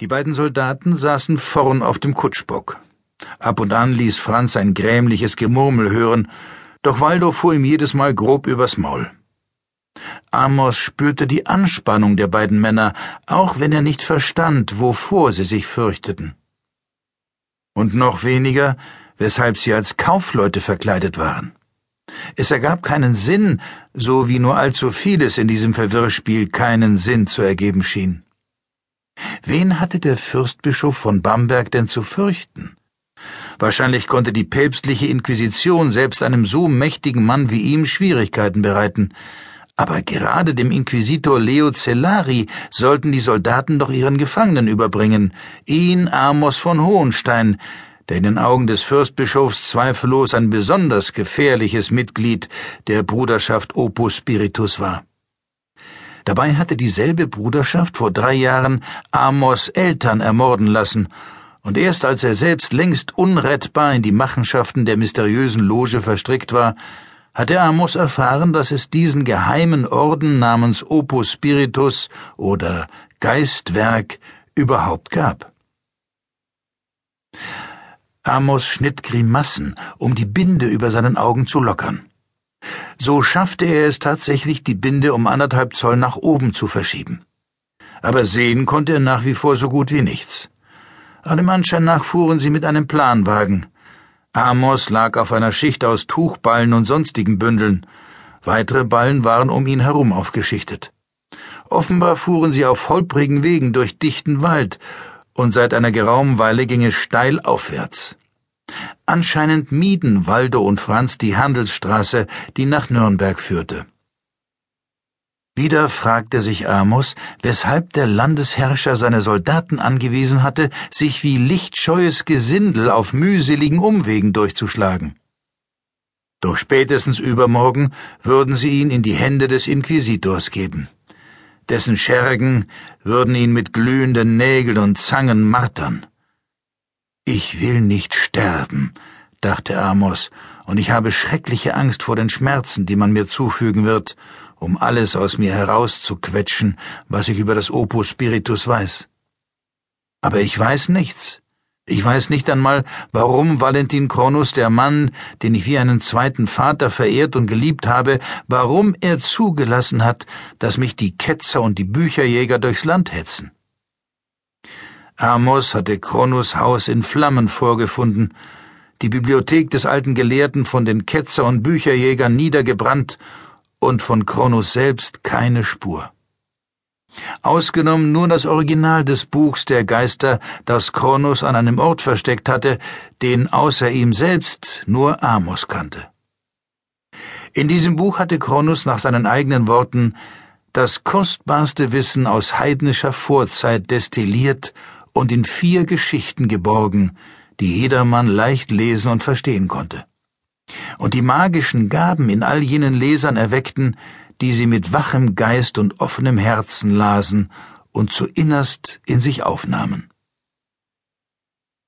Die beiden Soldaten saßen vorn auf dem Kutschbock. Ab und an ließ Franz ein grämliches Gemurmel hören, doch Waldo fuhr ihm jedes Mal grob übers Maul. Amos spürte die Anspannung der beiden Männer, auch wenn er nicht verstand, wovor sie sich fürchteten. Und noch weniger, weshalb sie als Kaufleute verkleidet waren. Es ergab keinen Sinn, so wie nur allzu vieles in diesem Verwirrspiel keinen Sinn zu ergeben schien. Wen hatte der Fürstbischof von Bamberg denn zu fürchten? Wahrscheinlich konnte die päpstliche Inquisition selbst einem so mächtigen Mann wie ihm Schwierigkeiten bereiten, aber gerade dem Inquisitor Leo Cellari sollten die Soldaten doch ihren Gefangenen überbringen, ihn Amos von Hohenstein, der in den Augen des Fürstbischofs zweifellos ein besonders gefährliches Mitglied der Bruderschaft Opus Spiritus war. Dabei hatte dieselbe Bruderschaft vor drei Jahren Amos Eltern ermorden lassen, und erst als er selbst längst unrettbar in die Machenschaften der mysteriösen Loge verstrickt war, hatte Amos erfahren, dass es diesen geheimen Orden namens Opus Spiritus oder Geistwerk überhaupt gab. Amos schnitt Grimassen, um die Binde über seinen Augen zu lockern. So schaffte er es tatsächlich, die Binde um anderthalb Zoll nach oben zu verschieben. Aber sehen konnte er nach wie vor so gut wie nichts. Allem Anschein nach fuhren sie mit einem Planwagen. Amos lag auf einer Schicht aus Tuchballen und sonstigen Bündeln. Weitere Ballen waren um ihn herum aufgeschichtet. Offenbar fuhren sie auf holprigen Wegen durch dichten Wald, und seit einer geraumen Weile ging es steil aufwärts. Anscheinend mieden Waldo und Franz die Handelsstraße, die nach Nürnberg führte. Wieder fragte sich Amos, weshalb der Landesherrscher seine Soldaten angewiesen hatte, sich wie lichtscheues Gesindel auf mühseligen Umwegen durchzuschlagen. Doch spätestens übermorgen würden sie ihn in die Hände des Inquisitors geben. Dessen Schergen würden ihn mit glühenden Nägeln und Zangen martern. Ich will nicht sterben, dachte Amos, und ich habe schreckliche Angst vor den Schmerzen, die man mir zufügen wird, um alles aus mir herauszuquetschen, was ich über das Opus Spiritus weiß. Aber ich weiß nichts. Ich weiß nicht einmal, warum Valentin Kronus, der Mann, den ich wie einen zweiten Vater verehrt und geliebt habe, warum er zugelassen hat, dass mich die Ketzer und die Bücherjäger durchs Land hetzen. Amos hatte Kronus Haus in Flammen vorgefunden, die Bibliothek des alten Gelehrten von den Ketzer und Bücherjägern niedergebrannt und von Kronus selbst keine Spur. Ausgenommen nur das Original des Buchs der Geister, das Kronus an einem Ort versteckt hatte, den außer ihm selbst nur Amos kannte. In diesem Buch hatte Kronus nach seinen eigenen Worten das kostbarste Wissen aus heidnischer Vorzeit destilliert und in vier Geschichten geborgen, die jedermann leicht lesen und verstehen konnte. Und die magischen Gaben in all jenen Lesern erweckten, die sie mit wachem Geist und offenem Herzen lasen und zu innerst in sich aufnahmen.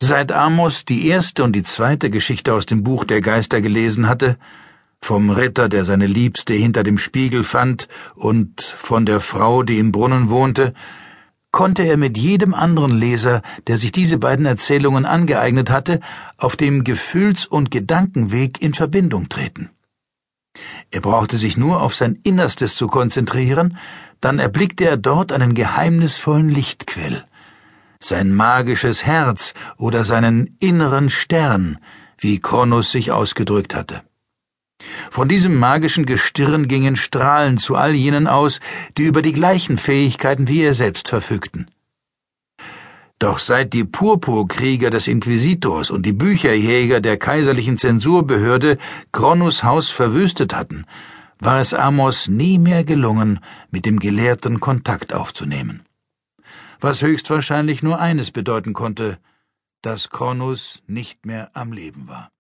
Seit Amos die erste und die zweite Geschichte aus dem Buch der Geister gelesen hatte, vom Ritter, der seine Liebste hinter dem Spiegel fand, und von der Frau, die im Brunnen wohnte, konnte er mit jedem anderen Leser, der sich diese beiden Erzählungen angeeignet hatte, auf dem Gefühls- und Gedankenweg in Verbindung treten. Er brauchte sich nur auf sein Innerstes zu konzentrieren, dann erblickte er dort einen geheimnisvollen Lichtquell, sein magisches Herz oder seinen inneren Stern, wie Kronos sich ausgedrückt hatte. Von diesem magischen Gestirn gingen Strahlen zu all jenen aus, die über die gleichen Fähigkeiten wie er selbst verfügten. Doch seit die Purpurkrieger des Inquisitors und die Bücherjäger der kaiserlichen Zensurbehörde Kronus Haus verwüstet hatten, war es Amos nie mehr gelungen, mit dem Gelehrten Kontakt aufzunehmen. Was höchstwahrscheinlich nur eines bedeuten konnte, dass Kronus nicht mehr am Leben war.